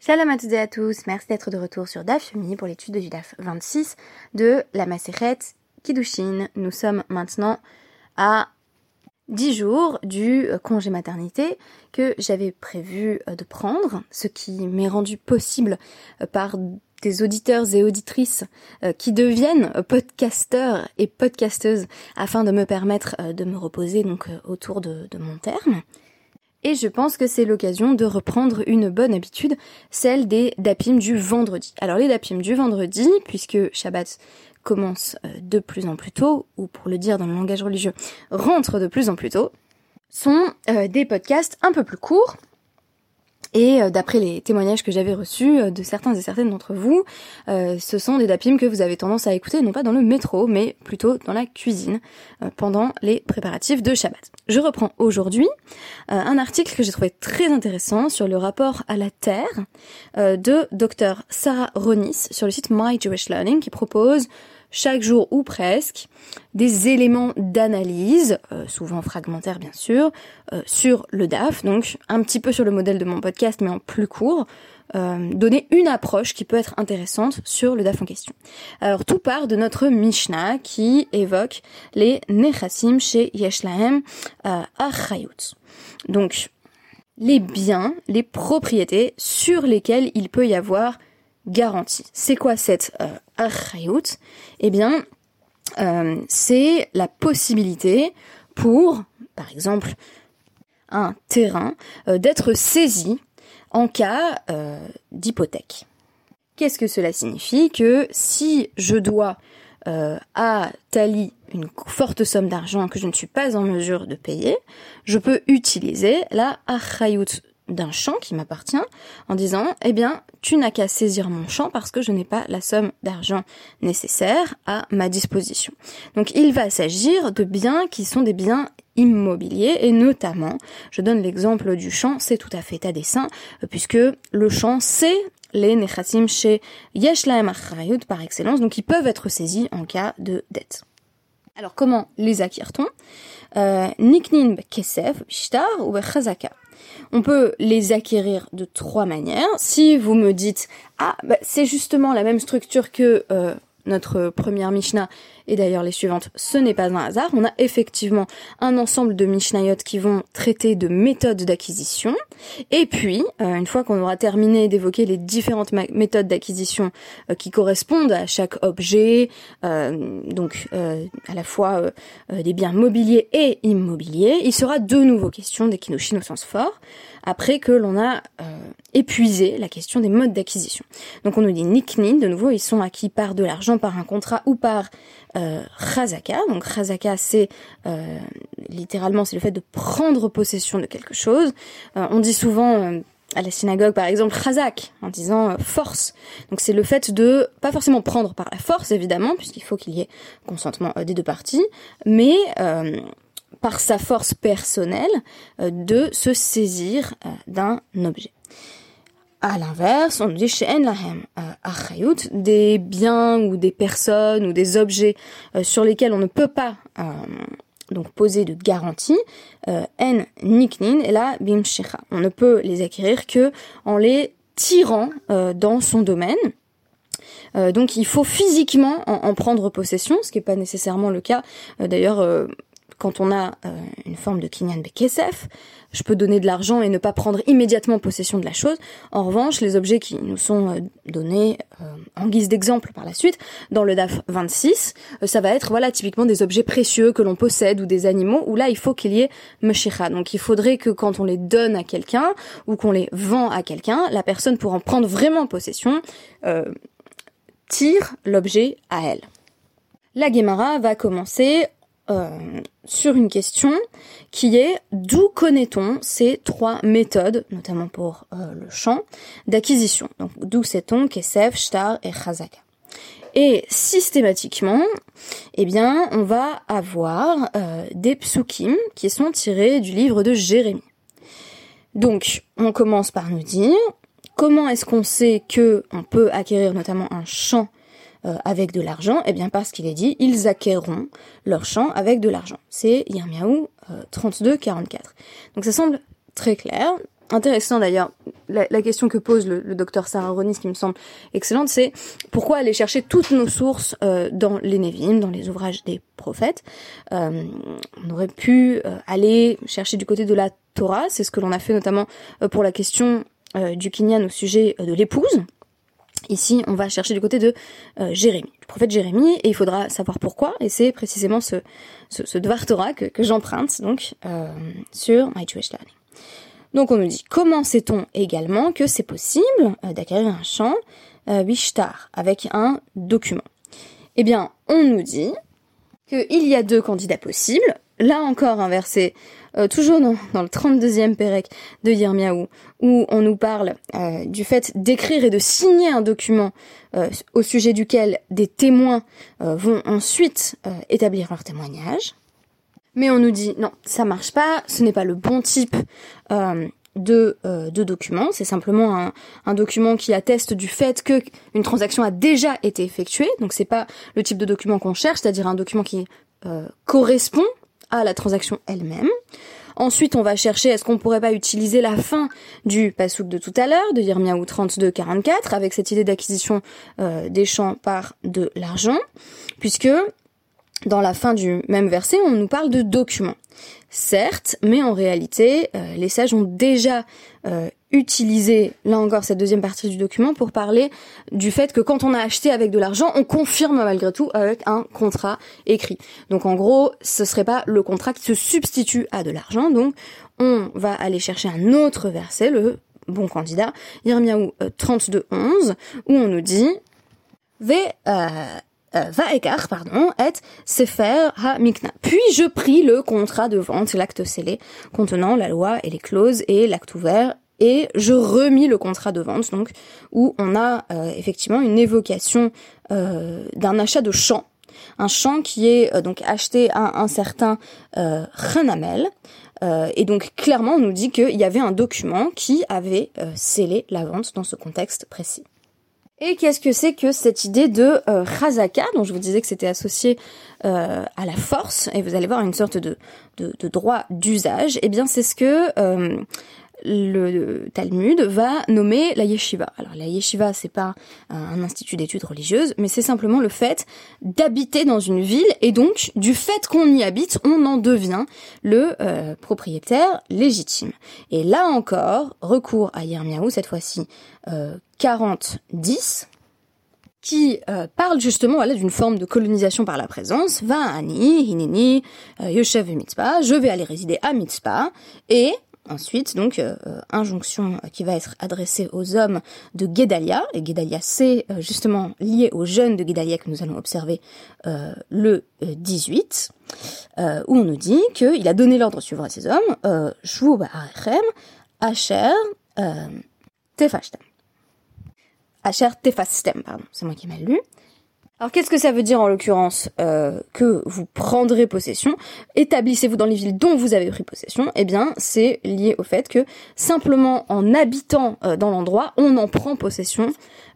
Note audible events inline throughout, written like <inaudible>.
Shalom à toutes et à tous, merci d'être de retour sur DAF pour l'étude du DAF 26 de la Maseret Kiddushin. Nous sommes maintenant à 10 jours du congé maternité que j'avais prévu euh, de prendre, ce qui m'est rendu possible euh, par des auditeurs et auditrices euh, qui deviennent podcasteurs et podcasteuses afin de me permettre de me reposer donc autour de mon terme. Et je pense que c'est l'occasion de reprendre une bonne habitude, celle des dapim du vendredi. Alors les dapim du vendredi, puisque Shabbat commence euh, de plus en plus tôt, ou pour le dire dans le langage religieux, rentre de plus en plus tôt, sont euh, des podcasts un peu plus courts, et euh, d'après les témoignages que j'avais reçus de certains et certaines d'entre vous, ce sont des dapim que vous avez tendance à écouter non pas dans le métro, mais plutôt dans la cuisine pendant les préparatifs de Shabbat. Je reprends aujourd'hui un article que j'ai trouvé très intéressant sur le rapport à la Terre de Dr Sarah Ronis sur le site My Jewish Learning qui propose chaque jour ou presque, des éléments d'analyse, euh, souvent fragmentaires bien sûr, euh, sur le DAF, donc un petit peu sur le modèle de mon podcast mais en plus court, euh, donner une approche qui peut être intéressante sur le DAF en question. Alors tout part de notre Mishnah qui évoque les Nechassim chez Yeshlahem euh. Donc les biens, les propriétés sur lesquelles il peut y avoir garantie. C'est quoi cette euh, Eh bien, euh, c'est la possibilité pour, par exemple, un terrain euh, d'être saisi en cas euh, d'hypothèque. Qu'est-ce que cela signifie Que si je dois à Tali une forte somme d'argent que je ne suis pas en mesure de payer, je peux utiliser la achayut d'un champ qui m'appartient en disant eh bien tu n'as qu'à saisir mon champ parce que je n'ai pas la somme d'argent nécessaire à ma disposition. Donc il va s'agir de biens qui sont des biens immobiliers et notamment, je donne l'exemple du champ, c'est tout à fait à dessein puisque le champ c'est les nechasim chez Yeshlaem Achrayut par excellence, donc ils peuvent être saisis en cas de dette. Alors comment les acquiert-on? Euh, Niknin kesef, shtar ou chazaka. On peut les acquérir de trois manières. Si vous me dites ah bah, c'est justement la même structure que euh, notre première Mishnah et d'ailleurs les suivantes, ce n'est pas un hasard. On a effectivement un ensemble de Mishnayot qui vont traiter de méthodes d'acquisition. Et puis, euh, une fois qu'on aura terminé d'évoquer les différentes méthodes d'acquisition euh, qui correspondent à chaque objet, donc à la fois des biens mobiliers et immobiliers, il sera de nouveau question des kinoshin au sens fort après que l'on a euh, épuisé la question des modes d'acquisition. Donc on nous dit niknin, de nouveau, ils sont acquis par de l'argent, par un contrat ou par euh, chazaka. Donc chazaka, c'est euh, littéralement c'est le fait de prendre possession de quelque chose. on dit souvent à la synagogue par exemple chazak en disant force. Donc c'est le fait de pas forcément prendre par la force évidemment puisqu'il faut qu'il y ait consentement des deux parties, mais par sa force personnelle, euh, de se saisir euh, d'un objet. À l'inverse, on dit chez Lahem euh, des biens ou des personnes ou des objets sur lesquels on ne peut pas donc poser de garantie, en niknin et la bimshecha. On ne peut les acquérir que en les tirant dans son domaine. donc il faut physiquement en, prendre possession, ce qui n'est pas nécessairement le cas. D'ailleurs, quand on a euh, une forme de kinyan bekesef, je peux donner de l'argent et ne pas prendre immédiatement possession de la chose. En revanche, les objets qui nous sont euh, donnés euh, en guise d'exemple par la suite, dans le DAF 26, ça va être voilà typiquement des objets précieux que l'on possède ou des animaux où là il faut qu'il y ait meshicha. Donc il faudrait que quand on les donne à quelqu'un ou qu'on les vend à quelqu'un, la personne pour en prendre vraiment possession tire l'objet à elle. La Gemara va commencer euh, sur une question qui est d'où connaît-on ces trois méthodes, notamment pour euh, le champ, d'acquisition? Donc d'où sait-on Kesef, Shtar et Chazaka. Et systématiquement, eh bien, on va avoir euh, des psukim qui sont tirés du livre de Jérémie. Donc, on commence par nous dire comment est-ce qu'on sait que on peut acquérir notamment un champ euh, avec de l'argent Eh bien parce qu'il est dit, ils acquerront leur champ avec de l'argent. C'est Yirmiaou 32-44. Donc ça semble très clair. intéressant d'ailleurs, la, question que pose le, docteur Sarah Ronis, qui me semble excellente, c'est pourquoi aller chercher toutes nos sources euh, dans les Nevim, dans les ouvrages des prophètes? Euh, on aurait pu euh, aller chercher du côté de la Torah, c'est ce que l'on a fait notamment pour la question du Kinyan au sujet de l'épouse. Ici, on va chercher du côté de Jérémie, du prophète Jérémie, et il faudra savoir pourquoi, et c'est précisément ce, ce, Torah que, j'emprunte donc sur My Jewish Learning. Donc on nous dit comment sait-on également que c'est possible euh, d'acquérir un champ euh, avec un document? Eh bien, on nous dit qu'il y a deux candidats possibles. Là encore un verset, euh, toujours dans, dans, le 32e Pérec de Yirmiyahu, où on nous parle euh, du fait d'écrire et de signer un document au sujet duquel des témoins vont ensuite établir leur témoignage. Mais on nous dit non, ça marche pas, ce n'est pas le bon type euh, de, euh, de document, c'est simplement un, un, document qui atteste du fait que une transaction a déjà été effectuée, donc c'est pas le type de document qu'on cherche, c'est-à-dire un document qui euh, correspond à la transaction elle-même. Ensuite, on va chercher est-ce qu'on pourrait pas utiliser la fin du pasouk de tout à l'heure, de Yirmiyahu 32-44, avec cette idée d'acquisition euh, des champs par de l'argent, puisque dans la fin du même verset, on nous parle de documents. Certes, mais en réalité, euh, les sages ont déjà euh, utilisé, là encore, cette deuxième partie du document pour parler du fait que quand on a acheté avec de l'argent, on confirme malgré tout avec un contrat écrit. Donc en gros, ce serait pas le contrat qui se substitue à de l'argent. Donc on va aller chercher un autre verset, le bon candidat, Yirmiyahu 32.11, euh, où on nous dit V euh, Vaekar, pardon, et Sefer ha-Mikna. Puis je pris le contrat de vente, l'acte scellé, contenant la loi et les clauses et l'acte ouvert, et je remis le contrat de vente, donc, où on a euh, effectivement une évocation euh, d'un achat de champ, un champ qui est donc acheté à un certain euh, et donc clairement on nous dit qu'il y avait un document qui avait scellé la vente dans ce contexte précis. Et qu'est-ce que c'est que cette idée de euh, dont je vous disais que c'était associé euh, à la force, et vous allez voir une sorte de, de, de droit d'usage, eh bien c'est ce que euh, le Talmud va nommer la yeshiva. Alors la yeshiva, c'est pas un institut d'études religieuses, mais c'est simplement le fait d'habiter dans une ville et donc du fait qu'on y habite, on en devient le euh, propriétaire légitime. Et là encore, recours à Yermiaou, cette fois-ci euh, 40-10, qui euh, parle justement voilà, d'une forme de colonisation par la présence. Va ani, hinini, euh, yoshev mitzpah, je vais aller résider à mitzpah, et Ensuite, donc, euh, euh, injonction qui va être adressée aux hommes de Guédalia. Et Guédalia, c'est euh, justement lié aux jeunes de Guédalia que nous allons observer le 18, où on nous dit qu'il a donné l'ordre suivant à ces hommes, Asher Tefashtem. Asher Tefastem, pardon, c'est moi qui mal lu. Alors qu'est-ce que ça veut dire en l'occurrence euh, que vous prendrez possession? Établissez-vous dans les villes dont vous avez pris possession Eh bien, c'est lié au fait que simplement en habitant euh, dans l'endroit, on en prend possession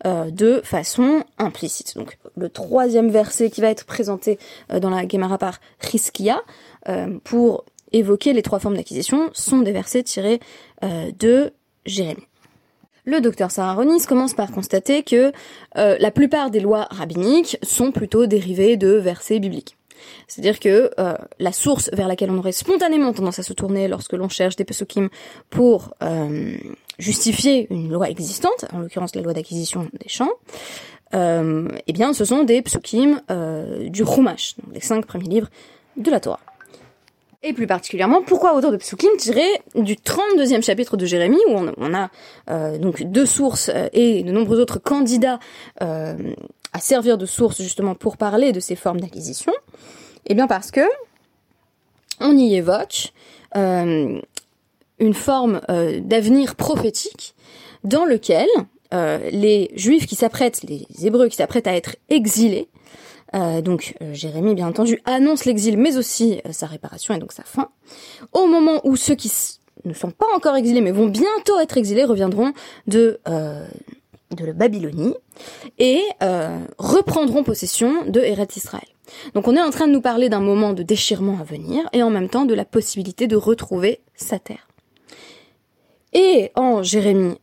euh, de façon implicite. Donc le troisième verset qui va être présenté dans la Gemara par Riskia pour évoquer les trois formes d'acquisition sont des versets tirés de Jérémie. Le docteur Sarah Ronis commence par constater que euh, la plupart des lois rabbiniques sont plutôt dérivées de versets bibliques. C'est-à-dire que euh, la source vers laquelle on aurait spontanément tendance à se tourner lorsque l'on cherche des pesukim pour euh, justifier une loi existante, en l'occurrence la loi d'acquisition des champs, eh bien ce sont des psukim du Chumash, donc les cinq premiers livres de la Torah. Et plus particulièrement, pourquoi auteur de Psukim tiré du 32e chapitre de Jérémie, où on, a euh, donc deux sources euh, et de nombreux autres candidats euh, à servir de source justement pour parler de ces formes d'acquisition? Eh bien parce que on y évoque une forme d'avenir prophétique dans lequel les Juifs qui s'apprêtent, les Hébreux qui s'apprêtent à être exilés, euh, donc euh, Jérémie, bien entendu, annonce l'exil, mais aussi euh, sa réparation et donc sa fin. Au moment où ceux qui ne sont pas encore exilés, mais vont bientôt être exilés, reviendront de de la Babylonie et reprendront possession de Eret Israël. Donc on est en train de nous parler d'un moment de déchirement à venir et en même temps de la possibilité de retrouver sa terre. Et en Jérémie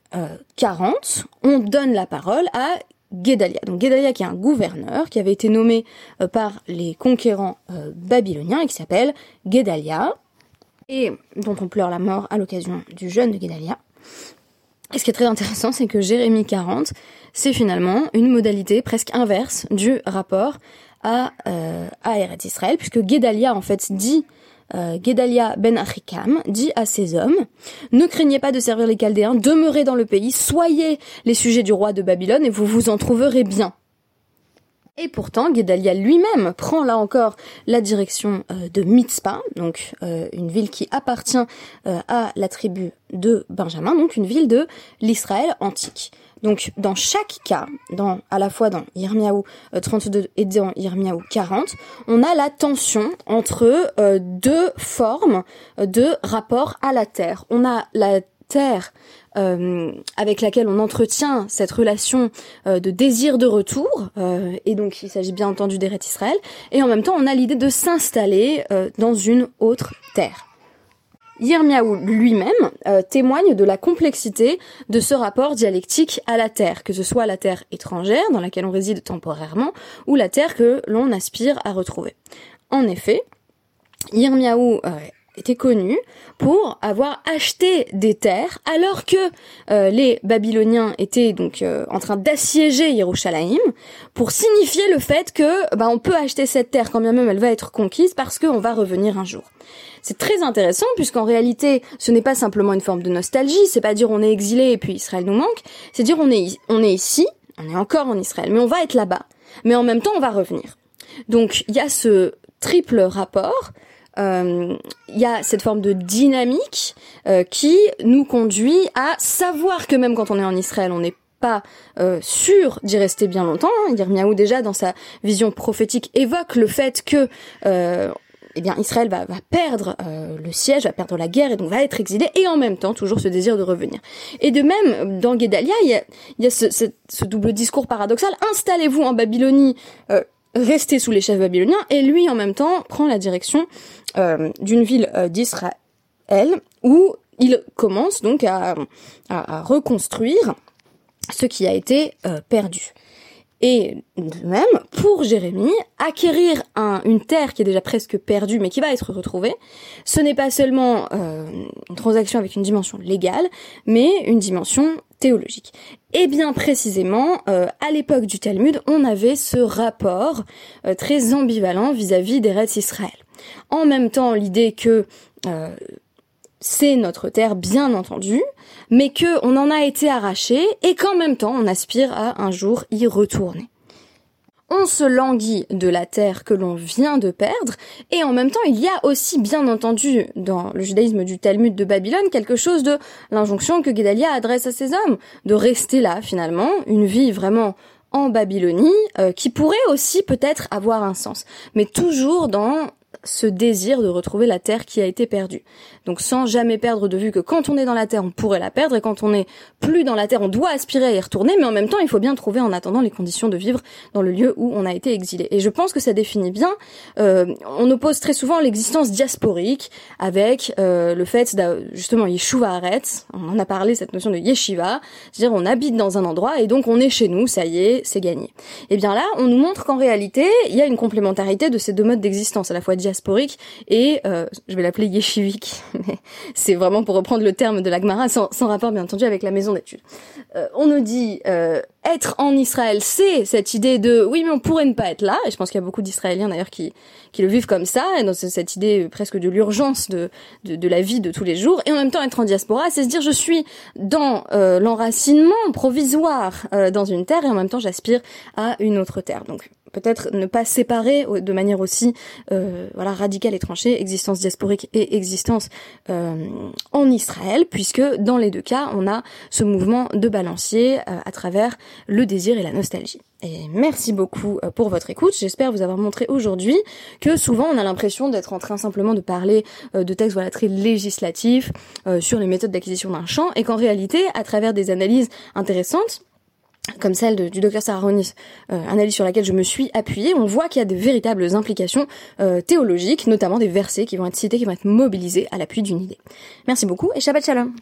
40, on donne la parole à Guédalia. Donc Guédalia qui est un gouverneur qui avait été nommé par les conquérants babyloniens et qui s'appelle Guédalia et dont on pleure la mort à l'occasion du jeûne de Guédalia. Et ce qui est très intéressant, c'est que Jérémie 40, c'est finalement une modalité presque inverse du rapport à, euh, à Eretz Israël, puisque Guédalia en fait dit euh, ben Achikam dit à ses hommes Ne craignez pas de servir les Chaldéens, demeurez dans le pays, soyez les sujets du roi de Babylone et vous vous en trouverez bien. Et pourtant, Guédalia lui-même prend là encore la direction euh, de Mitzpah, donc euh, une ville qui appartient euh, à la tribu de Benjamin, donc une ville de l'Israël antique. Donc dans chaque cas, dans, à la fois dans Yirmiyahu 32 et dans Yirmiyahu 40, on a la tension entre deux formes de rapport à la terre. On a la terre euh, avec laquelle on entretient cette relation euh, de désir de retour, euh, et donc il s'agit bien entendu d'Eret Israël, et en même temps on a l'idée de s'installer dans une autre terre. Yirmiyahu lui-même témoigne de la complexité de ce rapport dialectique à la terre, que ce soit la terre étrangère dans laquelle on réside temporairement, ou la terre que l'on aspire à retrouver. En effet, Yirmiyahu était connu pour avoir acheté des terres alors que euh, les Babyloniens étaient donc euh, en train d'assiéger Yerushalayim pour signifier le fait que bah, on peut acheter cette terre quand bien même elle va être conquise parce qu'on va revenir un jour. C'est très intéressant puisqu'en réalité ce n'est pas simplement une forme de nostalgie, c'est pas dire on est exilé et puis Israël nous manque, c'est dire on est on est ici, on est encore en Israël, mais on va être là-bas, mais en même temps on va revenir. Donc il y a ce triple rapport il euh, y a cette forme de dynamique euh, qui nous conduit à savoir que même quand on est en Israël, on n'est pas euh, sûr d'y rester bien longtemps. Hein. Yirmiyahu déjà dans sa vision prophétique évoque le fait que eh bien Israël va, perdre le siège, va perdre la guerre et donc va être exilé et en même temps toujours ce désir de revenir. Et de même dans Guédalia, il y a, ce, double discours paradoxal installez-vous en Babylonie, restez sous les chefs babyloniens et lui en même temps prend la direction euh, d'une ville euh, d'Israël où il commence donc à, reconstruire ce qui a été euh, perdu. Et de même, pour Jérémie, acquérir une terre qui est déjà presque perdue mais qui va être retrouvée, ce n'est pas seulement une transaction avec une dimension légale, mais une dimension théologique. Et bien précisément, à l'époque du Talmud, on avait ce rapport très ambivalent vis-à-vis des rêves Israël. En même temps, l'idée que euh, c'est notre terre, bien entendu, mais que on en a été arraché et qu'en même temps, on aspire à un jour y retourner. On se languit de la terre que l'on vient de perdre, et en même temps, il y a aussi, bien entendu, dans le judaïsme du Talmud de Babylone, quelque chose de l'injonction que Guédalia adresse à ses hommes, de rester là, finalement, une vie vraiment en Babylonie, euh, qui pourrait aussi peut-être avoir un sens, mais toujours dans ce désir de retrouver la terre qui a été perdue. Donc sans jamais perdre de vue que quand on est dans la terre, on pourrait la perdre, et quand on n'est plus dans la terre, on doit aspirer à y retourner, mais en même temps, il faut bien trouver en attendant les conditions de vivre dans le lieu où on a été exilé. Et je pense que ça définit bien, euh, on oppose très souvent l'existence diasporique avec euh, le fait, justement, Yeshuva Aretz, on en a parlé, cette notion de yeshiva, c'est-à-dire on habite dans un endroit et donc on est chez nous, ça y est, c'est gagné. Et eh bien là, on nous montre qu'en réalité, il y a une complémentarité de ces deux modes d'existence, à la fois diasporique et, euh, je vais l'appeler yeshivique, <laughs> mais c'est vraiment pour reprendre le terme de l'Agmara, sans, sans, rapport bien entendu avec la maison d'études. Euh, on nous dit euh, être en Israël, c'est cette idée de oui mais on pourrait ne pas être là, et je pense qu'il y a beaucoup d'Israéliens d'ailleurs qui, qui le vivent comme ça, et dans cette idée presque de l'urgence de, de, de, la vie de tous les jours, et en même temps être en diaspora, c'est se dire je suis dans euh, l'enracinement provisoire euh, dans une terre, et en même temps j'aspire à une autre terre. Donc peut-être ne pas séparer de manière aussi euh, voilà radicale et tranchée existence diasporique et existence euh, en Israël puisque dans les deux cas on a ce mouvement de balancier euh, à travers le désir et la nostalgie. Et merci beaucoup pour votre écoute. J'espère vous avoir montré aujourd'hui que souvent on a l'impression d'être en train simplement de parler de textes voilà très législatifs sur les méthodes d'acquisition d'un champ et qu'en réalité à travers des analyses intéressantes comme celle du docteur Sararonis, euh, analyse sur laquelle je me suis appuyée, on voit qu'il y a de véritables implications euh, théologiques, notamment des versets qui vont être cités, qui vont être mobilisés à l'appui d'une idée. Merci beaucoup et Shabbat Shalom